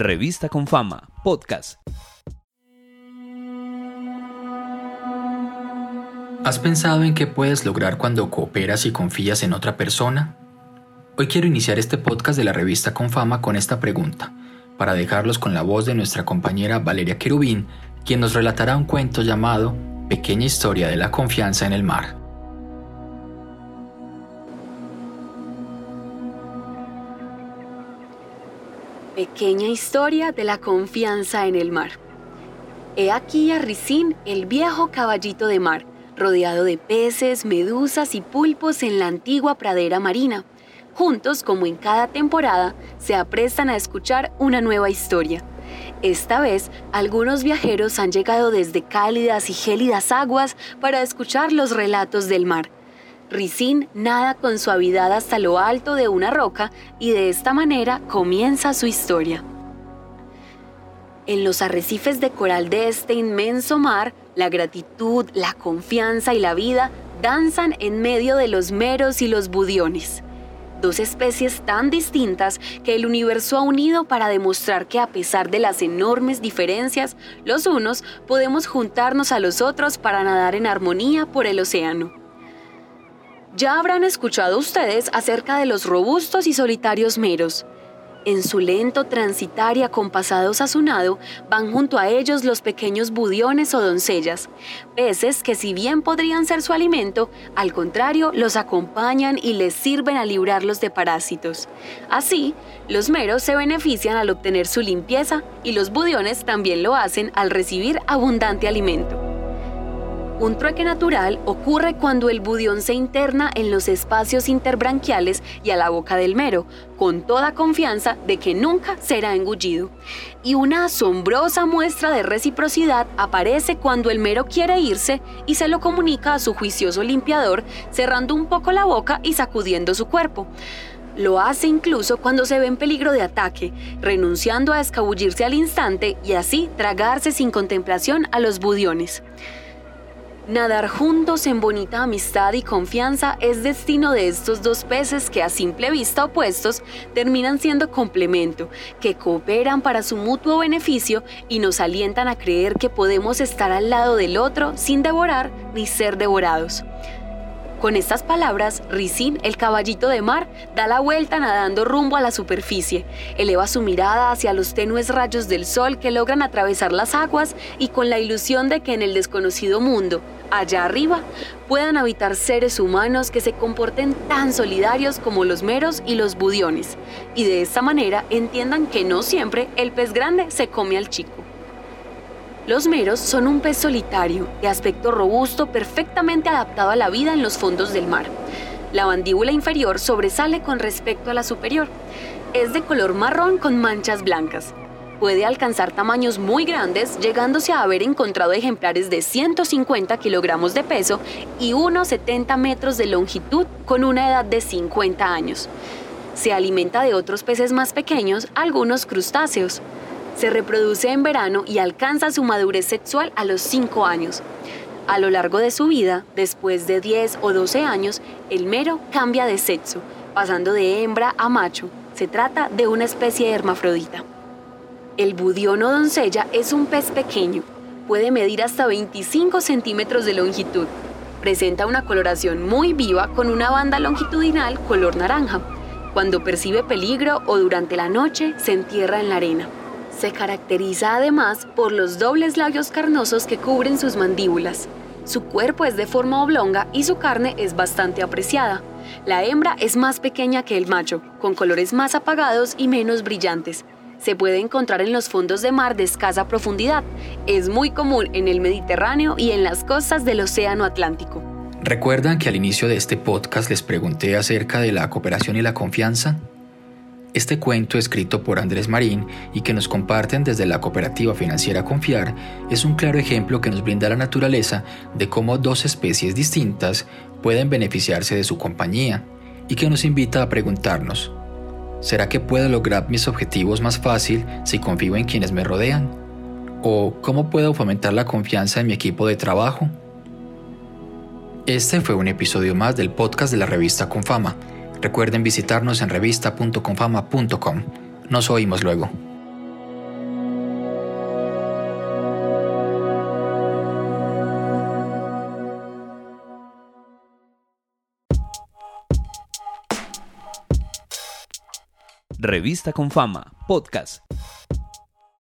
Revista con Fama, podcast. ¿Has pensado en qué puedes lograr cuando cooperas y confías en otra persona? Hoy quiero iniciar este podcast de la revista Con Fama con esta pregunta, para dejarlos con la voz de nuestra compañera Valeria Querubín, quien nos relatará un cuento llamado Pequeña historia de la confianza en el mar. Pequeña historia de la confianza en el mar. He aquí a Ricín, el viejo caballito de mar, rodeado de peces, medusas y pulpos en la antigua pradera marina. Juntos, como en cada temporada, se aprestan a escuchar una nueva historia. Esta vez, algunos viajeros han llegado desde cálidas y gélidas aguas para escuchar los relatos del mar Ricín nada con suavidad hasta lo alto de una roca y de esta manera comienza su historia. En los arrecifes de coral de este inmenso mar, la gratitud, la confianza y la vida danzan en medio de los meros y los budiones, dos especies tan distintas que el universo ha unido para demostrar que a pesar de las enormes diferencias, los unos podemos juntarnos a los otros para nadar en armonía por el océano. Ya habrán escuchado ustedes acerca de los robustos y solitarios meros. En su lento transitar y acompasados a su nado, van junto a ellos los pequeños budiones o doncellas, peces que si bien podrían ser su alimento, al contrario los acompañan y les sirven a librarlos de parásitos. Así, los meros se benefician al obtener su limpieza y los budiones también lo hacen al recibir abundante alimento. Un trueque natural ocurre cuando el budión se interna en los espacios interbranquiales y a la boca del mero, con toda confianza de que nunca será engullido. Y una asombrosa muestra de reciprocidad aparece cuando el mero quiere irse y se lo comunica a su juicioso limpiador, cerrando un poco la boca y sacudiendo su cuerpo. Lo hace incluso cuando se ve en peligro de ataque, renunciando a escabullirse al instante y así tragarse sin contemplación a los budiones. Nadar juntos en bonita amistad y confianza es destino de estos dos peces que a simple vista opuestos terminan siendo complemento, que cooperan para su mutuo beneficio y nos alientan a creer que podemos estar al lado del otro sin devorar ni ser devorados. Con estas palabras, Ricín, el caballito de mar, da la vuelta nadando rumbo a la superficie, eleva su mirada hacia los tenues rayos del sol que logran atravesar las aguas y con la ilusión de que en el desconocido mundo, allá arriba, puedan habitar seres humanos que se comporten tan solidarios como los meros y los budiones, y de esta manera entiendan que no siempre el pez grande se come al chico. Los meros son un pez solitario, de aspecto robusto, perfectamente adaptado a la vida en los fondos del mar. La mandíbula inferior sobresale con respecto a la superior. Es de color marrón con manchas blancas. Puede alcanzar tamaños muy grandes, llegándose a haber encontrado ejemplares de 150 kilogramos de peso y unos 70 metros de longitud con una edad de 50 años. Se alimenta de otros peces más pequeños, algunos crustáceos. Se reproduce en verano y alcanza su madurez sexual a los 5 años. A lo largo de su vida, después de 10 o 12 años, el mero cambia de sexo, pasando de hembra a macho. Se trata de una especie hermafrodita. El budión o doncella es un pez pequeño. Puede medir hasta 25 centímetros de longitud. Presenta una coloración muy viva con una banda longitudinal color naranja. Cuando percibe peligro o durante la noche, se entierra en la arena. Se caracteriza además por los dobles labios carnosos que cubren sus mandíbulas. Su cuerpo es de forma oblonga y su carne es bastante apreciada. La hembra es más pequeña que el macho, con colores más apagados y menos brillantes. Se puede encontrar en los fondos de mar de escasa profundidad. Es muy común en el Mediterráneo y en las costas del Océano Atlántico. ¿Recuerdan que al inicio de este podcast les pregunté acerca de la cooperación y la confianza? Este cuento, escrito por Andrés Marín y que nos comparten desde la cooperativa financiera Confiar, es un claro ejemplo que nos brinda la naturaleza de cómo dos especies distintas pueden beneficiarse de su compañía y que nos invita a preguntarnos, ¿será que puedo lograr mis objetivos más fácil si confío en quienes me rodean? ¿O cómo puedo fomentar la confianza en mi equipo de trabajo? Este fue un episodio más del podcast de la revista Confama Recuerden visitarnos en revista.confama.com. Nos oímos luego. Revista con Fama, podcast